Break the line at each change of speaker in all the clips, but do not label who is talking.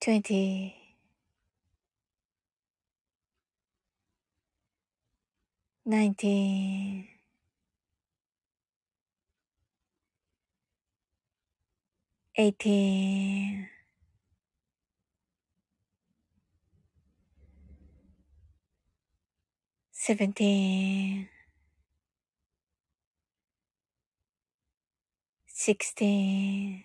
twenty, nineteen, eighteen, seventeen, sixteen,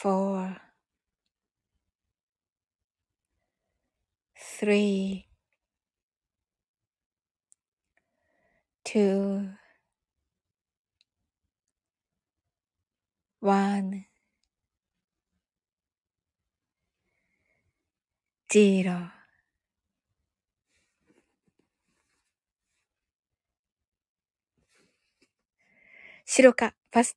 four, three, two, one, zero. 白かパス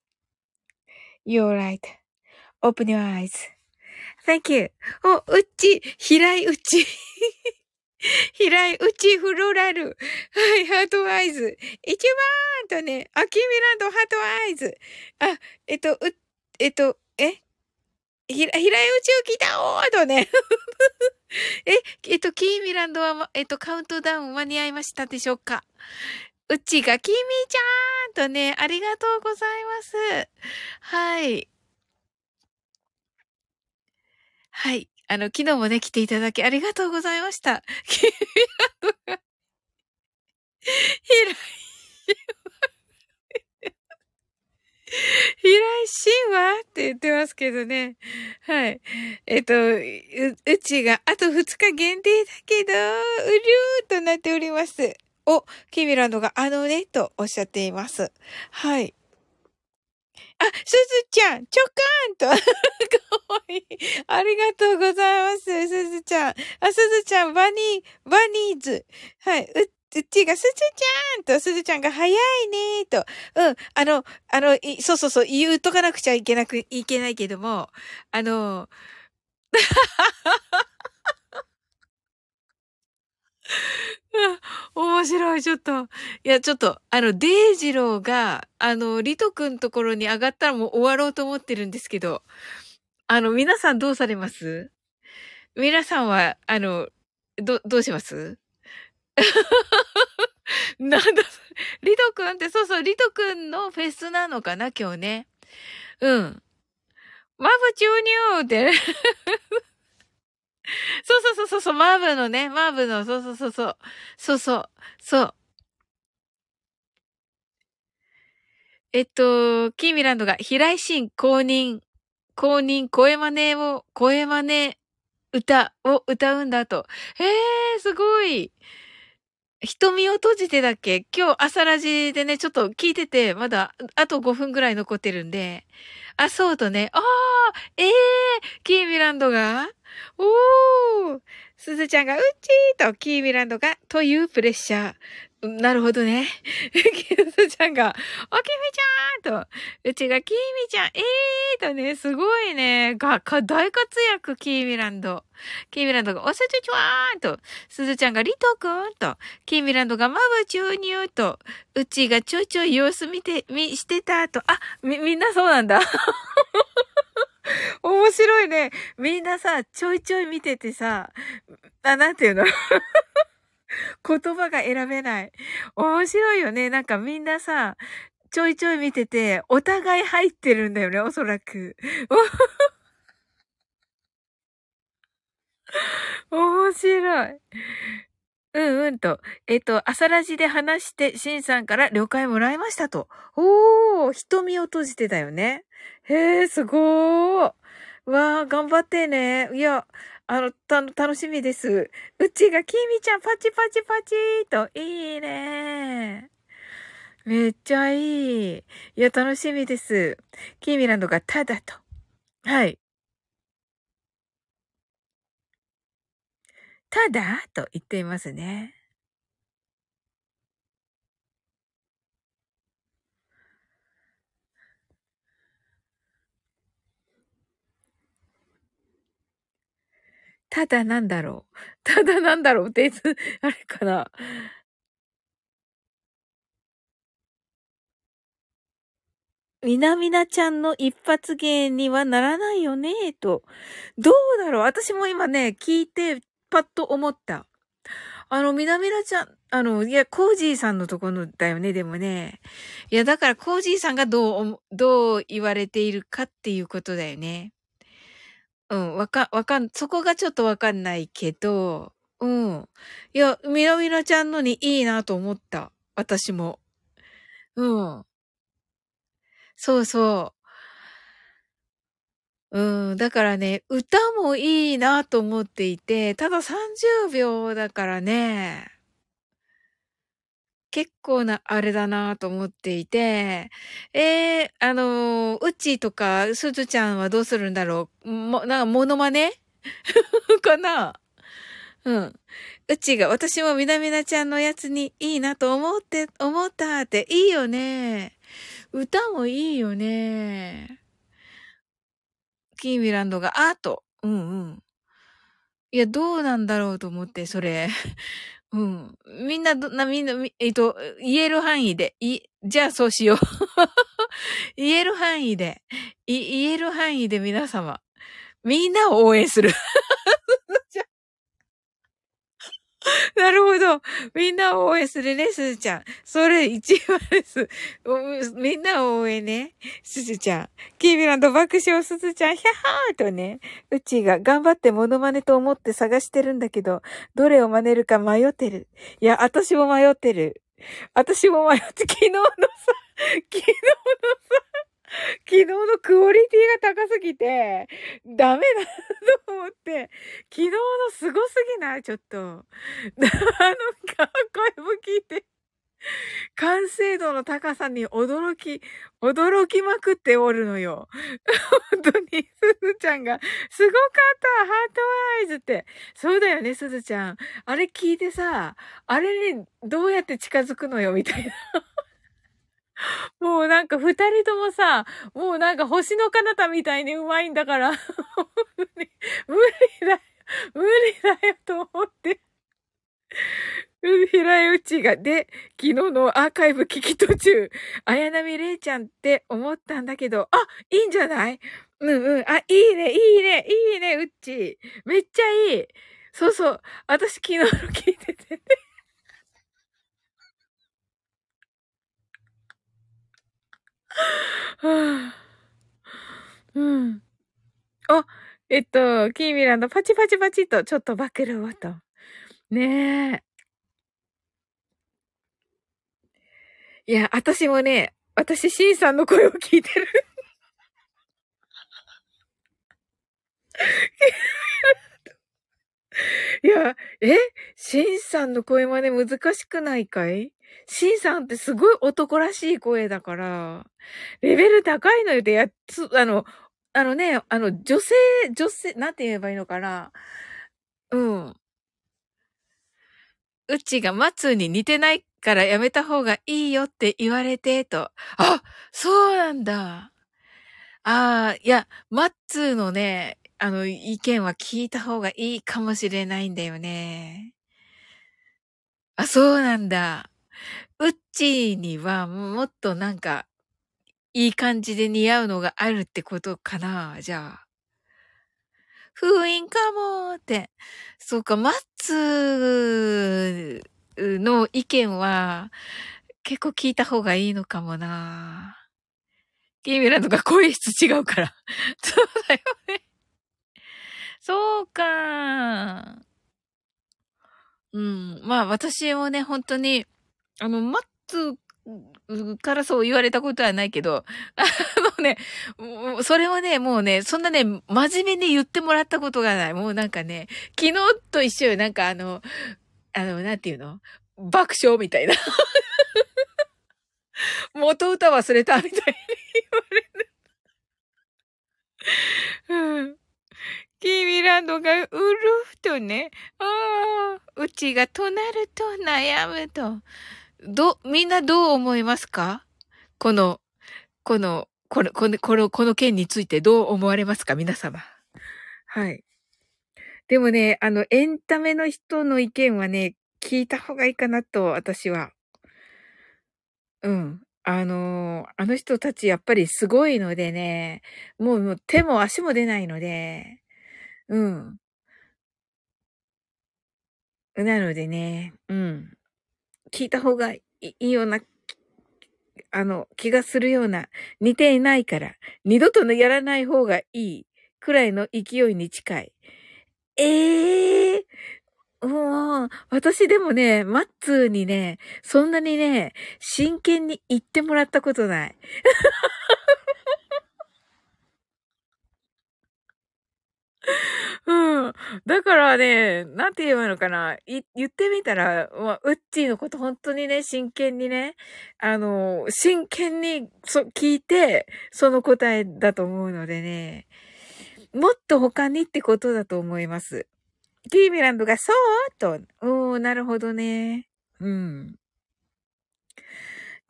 You're right. Open your eyes. Thank you. お、うっち、平井うち。平井うちフローラル。はい、ハートアイズ。一番とね、アキミランドハートアイズ。あ、えっと、う、えっと、え？ひら、平井宇宙来たおーとね。え、えっと、キーミランドは、えっと、カウントダウン間に合いましたでしょうか？うちが、キミちゃんとね、ありがとうございます。はい。はい。あの、昨日もね、来ていただきありがとうございました。キミランドが、平井平井神話って言ってますけどね。はい。えっと、う、うちがあと2日限定だけど、うりゅーとなっております。お、キミランドがあのね、とおっしゃっています。はい。あ、すずちゃん、ちょかんと。かわいい。ありがとうございます、すずちゃん。あ、すずちゃん、バニー、バニーズ。はい。う、うちがすずちゃんと、すずちゃんが早いねと。うん。あの、あの、いそうそうそう、言うとかなくちゃいけなく、いけないけども、あの、面白い、ちょっと。いや、ちょっと、あの、デイジローが、あの、リトくんところに上がったらもう終わろうと思ってるんですけど、あの、皆さんどうされます？皆さんは、あの、ど、どうします？なんだ、リトくんって、そうそう、リトくんのフェスなのかな、今日ね。うん。マブ注入って、そうそう、マーブのね、マーブの、そうそうそうそう。そうそう、そう。えっと、キーミランドが、平井心公認、公認、声真似を、声真似歌を歌うんだと。へえ、すごい。瞳を閉じてだっけ？今日朝ラジでね、ちょっと聞いてて、まだあと5分ぐらい残ってるんで。あ、そうとね。ああ、ええー、キーミランドがおーすずちゃんが、うっちーと、キーミランドが、というプレッシャー。なるほどね。キースちゃんが、おきみちゃんと、うちがキーミちゃん、えーとね、すごいね、が、か、大活躍、キーミランド。キーミランドが、おすちちわーんと、すずちゃんが、リトくんと、キーミランドが、マブ注入と、うちがちょいちょい様子見て、み、してたと、あ、み、みんなそうなんだ。面白いね。みんなさ、ちょいちょい見ててさ、あ、なんていうの？言葉が選べない。面白いよね。なんかみんなさ、ちょいちょい見てて、お互い入ってるんだよね、おそらく。面白い。うんうんと。えっ、と、朝ラジで話して、シンさんから了解もらいましたと。おー、瞳を閉じてたよね。へえ、すごー。わあ、頑張ってね。いや、あの、た、楽しみです。うちが、きみちゃん、パチパチパチーと、いいねめっちゃいい。いや、楽しみです。キーミランドがただと。はい。ただと言っていますね。ただなんだろう。ただなんだろうっていつ、あれかな。みなみなちゃんの一発芸にはならないよね、と。どうだろう私も今ね、聞いて、パッと思った。あの、みなみなちゃん、あの、いや、コージーさんのところだよね、でもね。いや、だからコージーさんがどう、どう言われているかっていうことだよね。うん、わか、わかん、そこがちょっとわかんないけど、うん。いや、みなみなちゃんのにいいなと思った。私も。うん。そうそうう。ん。だからね、歌もいいなと思っていて、ただ30秒だからね。結構なあれだなと思っていて、えー、あのうちとか、すずちゃんはどうするんだろう？も、なんか、モノマネ？かな？うん。うちが、私もみなみなちゃんのやつにいいなと思って、思ったって、いいよね。歌もいいよね。キーミランドが、あーと。うんうん。いや、どうなんだろうと思って、それ。うん。みんな、な、みんな、えっと、言える範囲で、い、じゃあそうしよう。言える範囲で、い、言える範囲で皆様。みんなを応援する。なるほど。みんなを応援するね、すずちゃん。それ一番です。みんなを応援ね。すずちゃん。キービランド爆笑すずちゃん、ヒャハーとね。うちが頑張ってモノマネと思って探してるんだけど、どれを真似るか迷ってる。いや、私も迷ってる。私も迷って、昨日のさ、昨日のさ、昨日のクオリティが高すぎて、ダメだと思って、昨日のすごすぎない？ちょっと。あの、声も聞いて、完成度の高さに驚き、驚きまくっておるのよ。本当に、すずちゃんが、すごかったハートアイズって。そうだよね、すずちゃん。あれ聞いてさ、あれにどうやって近づくのよ、みたいな。もうなんか二人ともさ、もうなんか星の彼方みたいにうまいんだから、無理だよ、無理だよと思って。平井内が、で、昨日のアーカイブ聞き途中、綾波レイちゃんって思ったんだけど、あ、いいんじゃない？うんうん。あ、いいね、いいね、いいね、うっち。めっちゃいい。そうそう。私昨日の聞いててね。はあ、うん。あ、えっと、キーミランドパチパチパチとちょっと暴露をと。ねえ。いや、私もね、私、シンさんの声を聞いてる。いや、え？シンさんの声真似難しくないかい？シンさんってすごい男らしい声だから、レベル高いのよで、やつ、あの、あのね、あの、女性、女性、なんて言えばいいのかな。うん。うちがマツに似てないからやめた方がいいよって言われて、と。あ、そうなんだ。ああ、いや、マッツーのね、あの、意見は聞いた方がいいかもしれないんだよね。あ、そうなんだ。うっちーにはもっとなんか、いい感じで似合うのがあるってことかなじゃあ。封印かもって。そうか、マッツーの意見は結構聞いた方がいいのかもな。キーミランとか声質違うから。そうだよね。そうか。うん。まあ私もね、本当にあの、マッツからそう言われたことはないけど、あのね、それはね、もうね、そんなね、真面目に言ってもらったことがない。もうなんかね、昨日と一緒よ。なんかあの、あの、なんていうの？爆笑みたいな。元歌忘れたみたいに言われる。うん。キーミランドがうるふとね、ああ、うちがとなると悩むと。ど、みんなどう思いますか？この、この、この、この、この、この件についてどう思われますか？皆様。はい。でもね、あの、エンタメの人の意見はね、聞いた方がいいかなと、私は。うん。あのあの人たちやっぱりすごいのでね、もうもう手も足も出ないので、うん。なのでね、うん。聞いた方がいいような、あの、気がするような、似ていないから、二度とやらない方がいいくらいの勢いに近い。ええー、もう、私でもね、マッツーにね、そんなにね、真剣に言ってもらったことない。うん。だからね、なんて言えばいいのかな。い、言ってみたら、まあ、ウッチーのこと本当にね、真剣にね、あの、真剣に、そ、聞いて、その答えだと思うのでね、もっと他にってことだと思います。キーミランドが、そうと、おー、なるほどね。うん。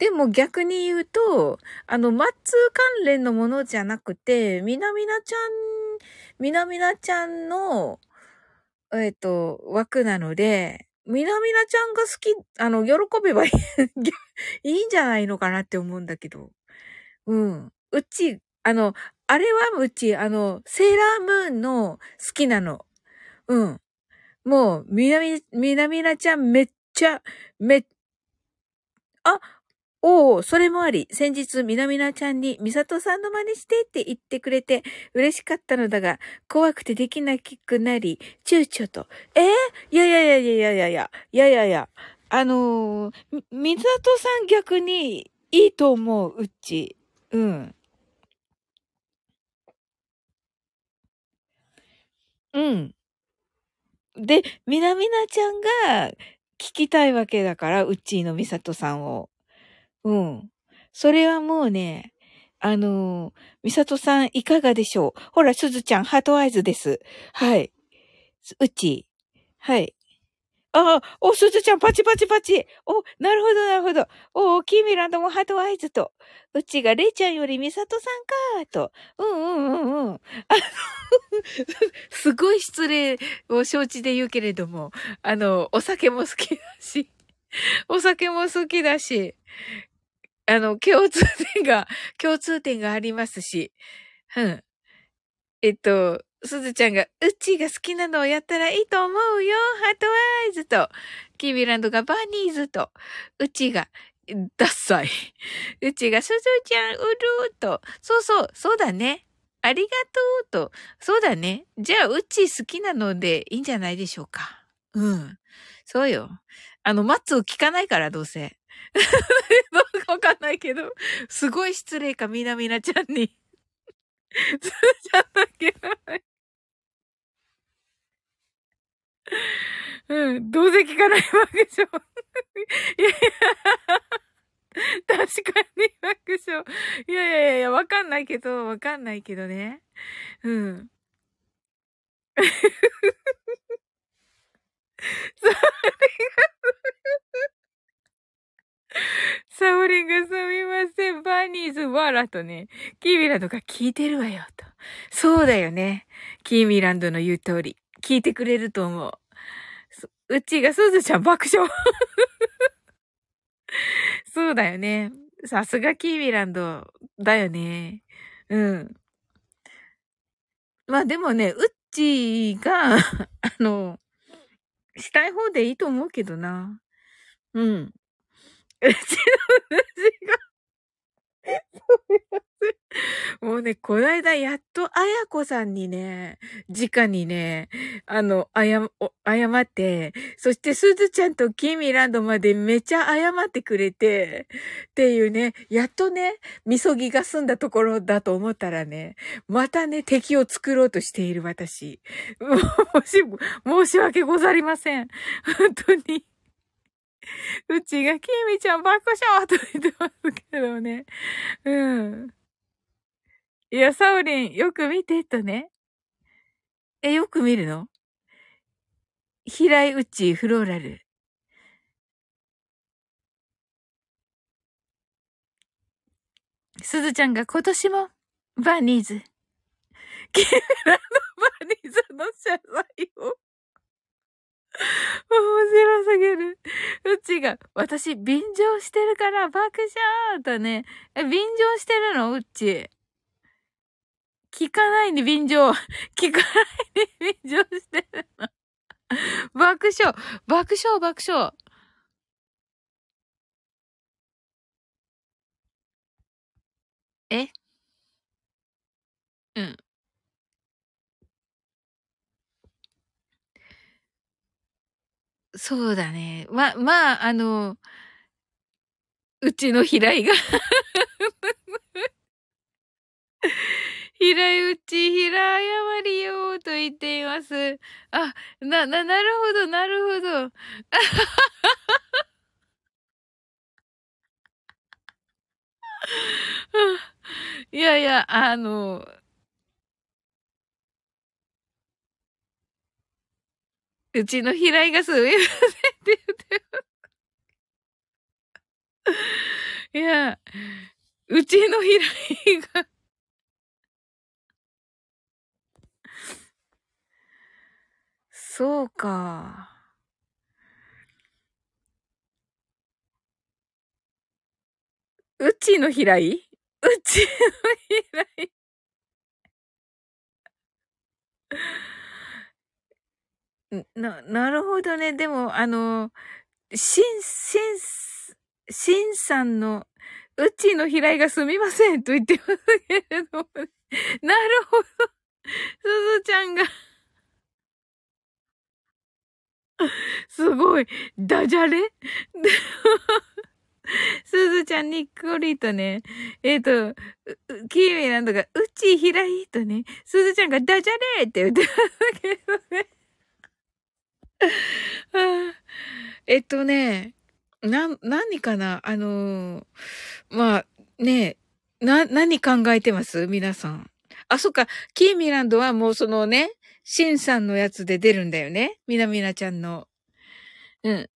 でも逆に言うと、あの、マッツー関連のものじゃなくて、みなみなちゃん、みなみなちゃんの、えっ、ー、と、枠なので、みなみなちゃんが好き、あの、喜べばいい いいんじゃないのかなって思うんだけど。うん。うち、あの、あれはうち、あの、セーラームーンの好きなの。うん。もう、みなみ、みなみなちゃんめっちゃ、め、あ、おお、それもあり、先日、みなみなちゃんに、みさとさんの真似してって言ってくれて、嬉しかったのだが、怖くてできなくなり、躊躇と。えー、いやいやいやいやいやいやいや、いやいやいや、あのー、みさとさん逆にいいと思う、うち。うん。うん。で、みなみなちゃんが聞きたいわけだから、うちのみさとさんを。うん。それはもうね、あのー、みさとさんいかがでしょう？ほら、すずちゃん、 heart eyes です。はい。うち。はい。ああ、お、すずちゃん、パチパチパチ。お、なるほど、なるほど。お、キーミランドも heart eyes と。うちがレイちゃんよりミサトさんか、と。うんうんうんうん。あの すごい失礼を承知で言うけれども、あの、お酒も好きだし、お酒も好きだし、あの、共通点が、共通点がありますし、うん。えっと、すずちゃんが、うちが好きなのをやったらいいと思うよ。ハートアイズと、キビランドがバニーズと、うちが、ダッサい。うちが、すずちゃん、うるーと、そうそう、そうだね。ありがとうと、そうだね。じゃあ、うち好きなのでいいんじゃないでしょうか。うん。そうよ。あの、マッツを聞かないから、どうせ。どうかわかんないけど、すごい失礼か、みなみなちゃんに。つーちゃんだけな。うん、どうせ聞かないわけでしょ。いやいや、確かに爆笑。いやいやいや、わかんないけど、わかんないけどね。うん。それが、サオリンがすみません。バニー、ラとね、キーミランドが聞いてるわよ、と。そうだよね。キーミランドの言う通り。聞いてくれると思う。うちがすずちゃん爆笑。そうだよね。さすがキーミランドだよね。うん。まあでもね、うっちが、あの、したい方でいいと思うけどな。うん。うちの主が もうね、こないだやっとあやこさんにね、直にね、あの、あや、謝って、そしてすずちゃんとキミランドまでめちゃ謝ってくれて、っていうね、やっとね、みそぎが済んだところだと思ったらね、またね、敵を作ろうとしている私。もし、申し訳ござりません。本当に。うちが、きみちゃん爆笑と言ってますけどね。うん。いや、サウリン、よく見てとね。え、よく見るの？平井うちフローラル。すずちゃんが今年もバニーズ。キラのバニーズの謝罪を 面白すぎる。うちが、私、便乗してるから爆笑とね。え、便乗してるの？うち。聞かないで便乗。聞かないで便乗してるの。爆笑。爆笑、爆笑。え？うん。そうだね。ま、まあ、あの、うちの平井が 平井うち、平謝りよと言っています。あ、な、な、なるほど、なるほど。いやいや、あの、うちの平井がすみませんって言って。いや、うちの平井がそうか。うちの平井？うちの平井な、なるほどね。でも、あの、しん、しん、しんさんの、うちの平井がすみませんと言ってますけれども、なるほど。すずちゃんがすごい、ダジャレ？すずちゃんにっこりとね、えっ、ー、と、キーミランドが、うちひらいとね、すずちゃんがダジャレって言ってますけどね。えっとね、な、何かな？あの、まあ、ね、な、何考えてます？皆さん。あ、そっか、キーミランドはもうそのね、シンさんのやつで出るんだよね。みなみなちゃんの。うん。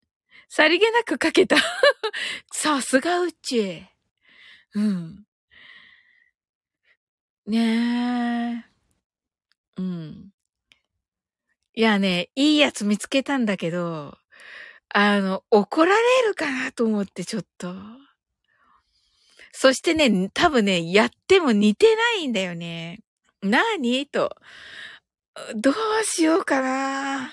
さりげなくかけた。さすがうち。うん。ねえ。うん。いやね、いいやつ見つけたんだけど、あの、怒られるかなと思ってちょっと。そしてね、多分ね、やっても似てないんだよね。何？と。どうしようかな。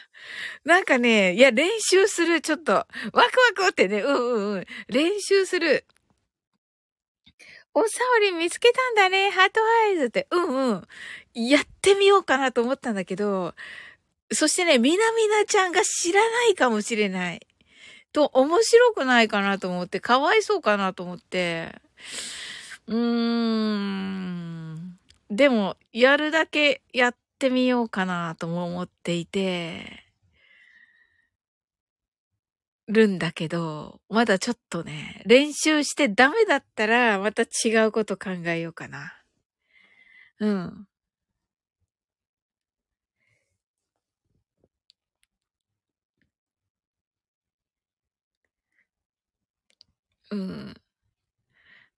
なんかね、いや、練習する、ちょっと。ワクワクってね、うんうんうん。練習する。おさおり見つけたんだね、ハートアイズって。うんうん。やってみようかなと思ったんだけど、そしてね、みなみなちゃんが知らないかもしれない。と、面白くないかなと思って、かわいそうかなと思って。うーん。でも、やるだけやってみようかなとも思っていて。るんだけど、まだちょっとね、練習してダメだったら、また違うこと考えようかな。うん。うん。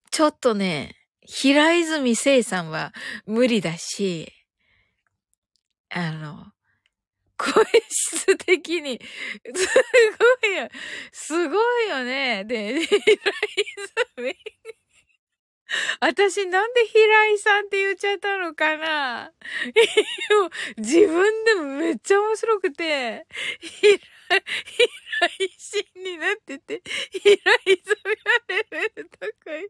ちょっとね、平泉聖さんは無理だし、あの、声質的に、すごいよ、すごいよね。で、平泉。私なんで平井さんって言っちゃったのかな自分でもめっちゃ面白くて、平平井になってて、平泉がレベル高い。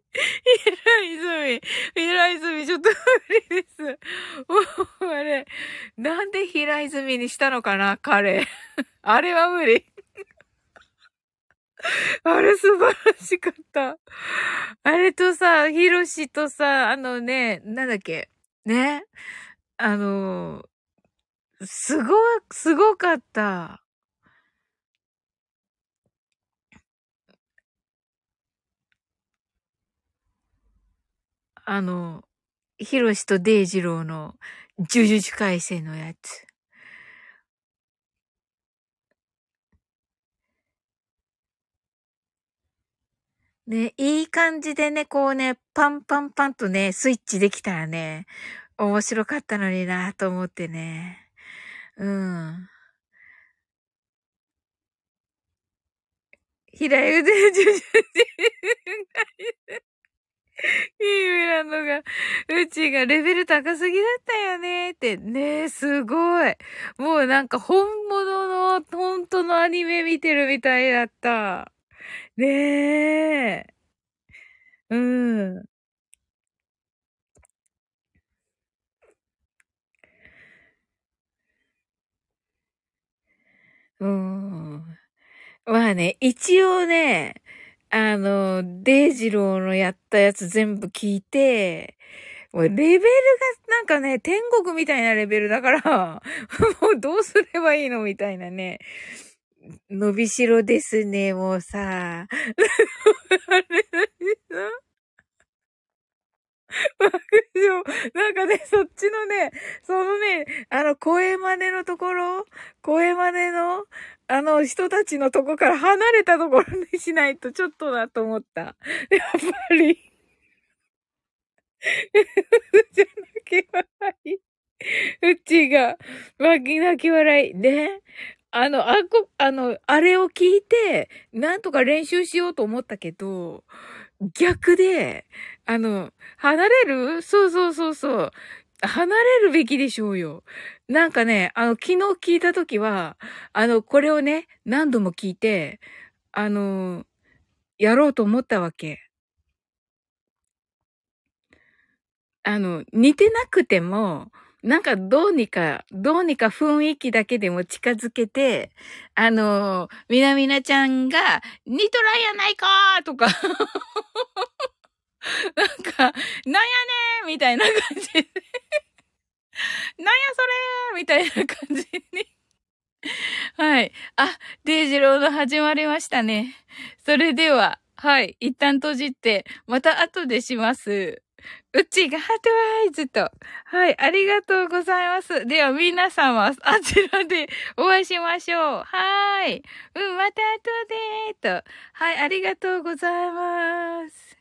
平泉、平泉ちょっと無理です。もう、あれ、なんで平泉にしたのかな、彼。あれは無理。あれ素晴らしかった。あれとさ、ヒロシとさ、あのね、なんだっけ、ね。あの、すご、すごかった。あの、ヒロシとデイジローの呪術改正のやつ。ね、いい感じでね、こうね、パンパンパンとね、スイッチできたらね、面白かったのになと思ってね。うん。平腕呪術いいミランドが、うちがレベル高すぎだったよねって。ねえ、すごい。もうなんか本物の、本当のアニメ見てるみたいだった。ねえ。うん。うん。まあね、一応ね、あの、デイジローのやったやつ全部聞いて、もうレベルがなんかね、天国みたいなレベルだから、もうどうすればいいのみたいなね。伸びしろですね、もうさ。あ れ 爆笑。なんかね、そっちのね、そのね、あの、声真似のところ、声真似の、あの、人たちのとこから離れたところにしないとちょっとだと思った。やっぱり。じゃ泣き笑い。うちが、泣き泣き笑い。ね。あの、あこ、あの、あれを聞いて、なんとか練習しようと思ったけど、逆で、あの、離れる？そうそうそうそう。離れるべきでしょうよ。なんかね、あの、昨日聞いたときは、あの、これをね、何度も聞いて、あの、やろうと思ったわけ。あの、似てなくても、なんかどうにか、どうにか雰囲気だけでも近づけて、あの、みなみなちゃんが、ニトラやないかーとか なんか、なんやねーみたいな感じでなんやそれーみたいな感じにはい。あ、デイジローの始まりましたね。それでは、はい。一旦閉じて、また後でします。うちがハートワイズと。はい。ありがとうございます。では、皆様、あちらでお会いしましょう。はい。うん、また後でと。はい。ありがとうございます。